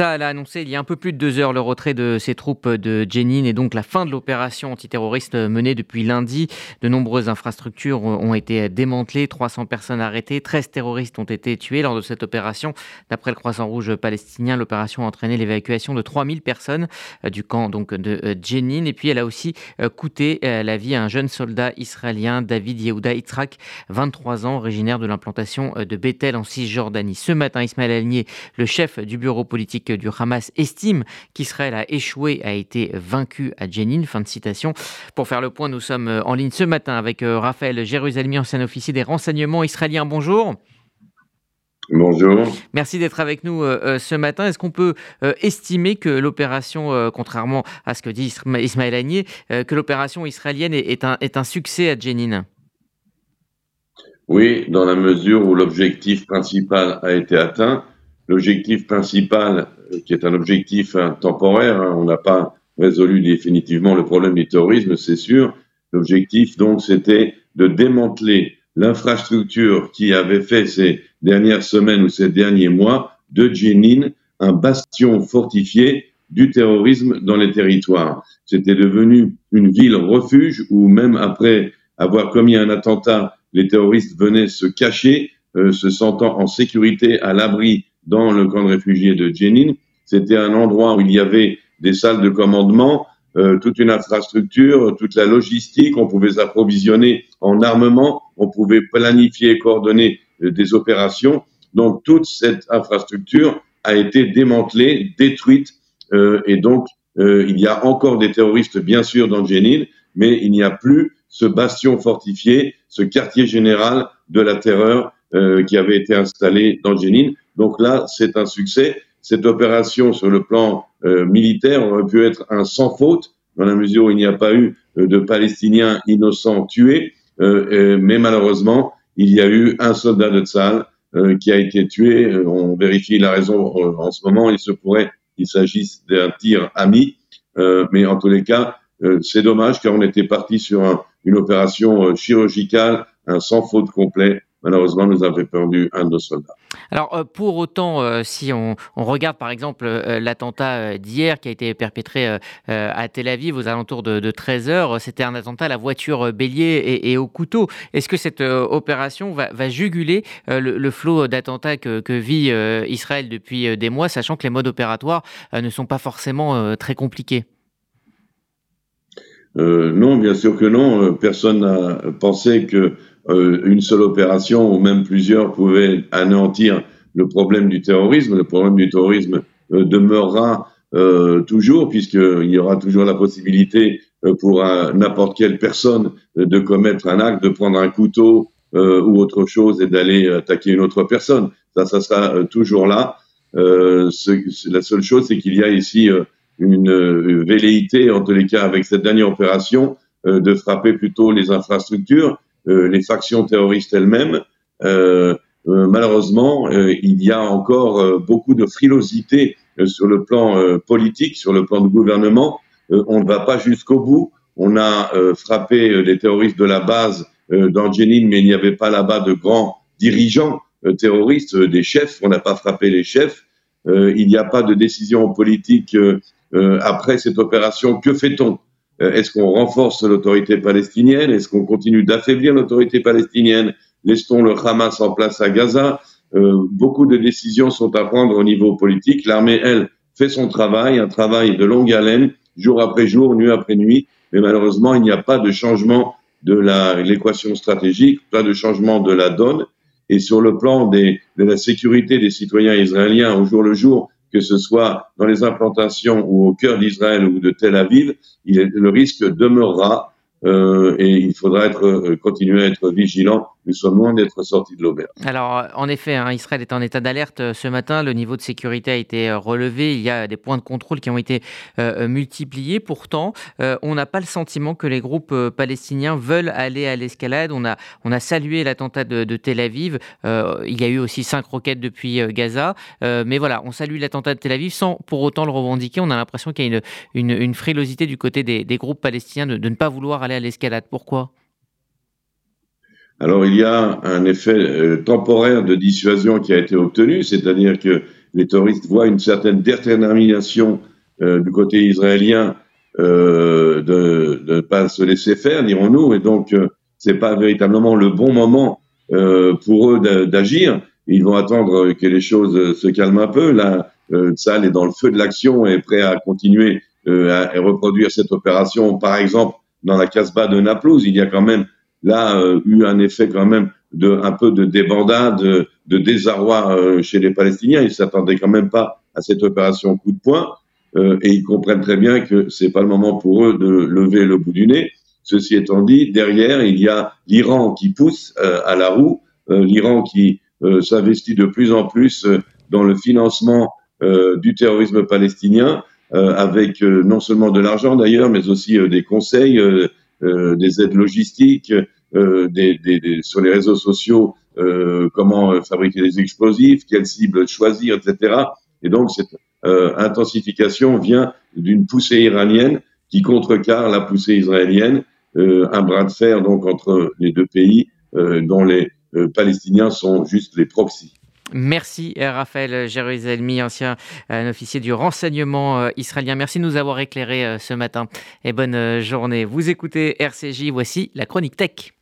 Elle a annoncé il y a un peu plus de deux heures le retrait de ses troupes de Jenin et donc la fin de l'opération antiterroriste menée depuis lundi. De nombreuses infrastructures ont été démantelées, 300 personnes arrêtées, 13 terroristes ont été tués lors de cette opération. D'après le Croissant Rouge palestinien, l'opération a entraîné l'évacuation de 3000 personnes euh, du camp donc de euh, Jenin et puis elle a aussi euh, coûté la vie à un jeune soldat israélien, David Yehuda Yitzhak, 23 ans, originaire de l'implantation de Bethel en Cisjordanie. Ce matin, Ismaël Alnier, le chef du bureau politique du Hamas, estime qu'Israël a échoué, a été vaincu à Jenin. Fin de citation. Pour faire le point, nous sommes en ligne ce matin avec Raphaël Jérusalemi, ancien officier des renseignements israéliens. Bonjour. Bonjour. Merci d'être avec nous euh, euh, ce matin. Est-ce qu'on peut euh, estimer que l'opération, contrairement à ce que dit Ismaël Agnier, que l'opération israélienne est, un, est un succès à Jenin? Oui, dans la mesure où l'objectif principal a été atteint. L'objectif principal, qui est un objectif hein, temporaire, hein, on n'a pas résolu définitivement le problème du terrorisme, c'est sûr. L'objectif, donc, c'était de démanteler l'infrastructure qui avait fait ces dernières semaines ou ces derniers mois de Jenin un bastion fortifié du terrorisme dans les territoires. C'était devenu une ville refuge où même après avoir commis un attentat, les terroristes venaient se cacher, euh, se sentant en sécurité à l'abri dans le camp de réfugiés de Jenin. C'était un endroit où il y avait des salles de commandement, euh, toute une infrastructure, toute la logistique, on pouvait s'approvisionner en armement, on pouvait planifier et coordonner euh, des opérations. Donc toute cette infrastructure a été démantelée, détruite, euh, et donc il y a encore des terroristes bien sûr dans Jenin, mais il n'y a plus ce bastion fortifié, ce quartier général de la terreur qui avait été installé dans Jenin. Donc là, c'est un succès cette opération sur le plan euh, militaire aurait pu être un sans faute, dans la mesure où il n'y a pas eu euh, de Palestiniens innocents tués, euh, mais malheureusement, il y a eu un soldat de Tzal qui a été tué. On vérifie la raison en ce moment. Il se pourrait qu'il s'agisse d'un tir ami, mais en tous les cas, c'est dommage car on était parti sur une opération chirurgicale, un sans faute complet malheureusement, nous avons perdu un de nos soldats. Alors, euh, pour autant, euh, si on, regarde par exemple euh, l'attentat d'hier qui a été perpétré à Tel Aviv aux alentours de, 13 heures, c'était un attentat à la voiture bélier et, au couteau. Est-ce que cette opération va, juguler le, flot d'attentats que, vit Israël depuis des mois, sachant que les modes opératoires ne sont pas forcément très compliqués? Non, bien sûr que non. Personne n'a pensé que euh, une seule opération ou même plusieurs pouvaient anéantir le problème du terrorisme. Le problème du terrorisme euh, demeurera euh, toujours, puisqu'il y aura toujours la possibilité pour n'importe quelle personne de commettre un acte, de prendre un couteau ou autre chose et d'aller attaquer une autre personne. Ça, ça sera toujours là. Ce, la seule chose, c'est qu'il y a ici une velléité, en tous les cas avec cette dernière opération, de frapper plutôt les infrastructures euh, les factions terroristes elles-mêmes. Euh, euh, malheureusement, il y a encore beaucoup de frilosité sur le plan politique, sur le plan du gouvernement. on ne va pas jusqu'au bout. On a frappé les terroristes de la base dans Jenin, mais il n'y avait pas là-bas de grands dirigeants terroristes, des chefs. On n'a pas frappé les chefs. il n'y a pas de décision politique après cette opération. Que fait-on? euh, est-ce qu'on renforce l'autorité palestinienne? Est-ce qu'on continue d'affaiblir l'autorité palestinienne? Laisse-t-on le Hamas en place à Gaza euh, Beaucoup de décisions sont à prendre au niveau politique. L'armée, elle, fait son travail, un travail de longue haleine, jour après jour, nuit après nuit. Mais malheureusement, il n'y a pas de changement de l'équation stratégique, pas de changement de la donne. Et sur le plan des, de la sécurité des citoyens israéliens au jour le jour, que ce soit dans les implantations ou au cœur d'Israël ou de Tel Aviv, le risque demeurera euh, et il faudra être, euh, continuer à être vigilant. Nous sommes loin d'être sortis de l'auberge. Alors, en effet, hein, Israël est en état d'alerte euh, ce matin. Le niveau de sécurité a été relevé. Il y a des points de contrôle qui ont été multipliés. Pourtant, on n'a pas le sentiment que les groupes palestiniens veulent aller à l'escalade. On a, on a salué l'attentat de, Tel Aviv. il y a eu aussi cinq roquettes depuis Gaza. mais voilà, on salue l'attentat de Tel Aviv sans pour autant le revendiquer. On a l'impression qu'il y a une, frilosité du côté des, groupes palestiniens de ne pas vouloir aller à l'escalade. Pourquoi? Alors il y a un effet euh, temporaire de dissuasion qui a été obtenu, c'est-à-dire que les terroristes voient une certaine détermination du côté israélien de ne pas se laisser faire, dirons-nous, et donc c'est pas véritablement le bon moment pour eux d'agir. Ils vont attendre que les choses se calment un peu. Là, euh, Tsal est dans le feu de l'action et prêt à continuer euh, à, reproduire cette opération. Par exemple, dans la Casbah de Naplouse, il y a quand même là euh, eu un effet quand même de un peu de débandade, de, désarroi euh, chez les Palestiniens. Ils s'attendaient quand même pas à cette opération coup de poing et ils comprennent très bien que c'est pas le moment pour eux de lever le bout du nez. Ceci étant dit, derrière il y a l'Iran qui pousse à la roue, l'Iran qui s'investit de plus en plus dans le financement euh, du terrorisme palestinien, euh, avec euh, non seulement de l'argent d'ailleurs, mais aussi des conseils, des aides logistiques, des, des, sur les réseaux sociaux, comment fabriquer des explosifs, quelles cibles choisir, etc. Et donc cette intensification vient d'une poussée iranienne qui contrecarre la poussée israélienne, un bras de fer donc entre les deux pays dont les Palestiniens sont juste les proxys. Merci Raphaël Jérusalemi, ancien euh, officier du renseignement euh, israélien. Merci de nous avoir éclairé euh, ce matin et bonne journée. Vous écoutez RCJ, voici la chronique tech.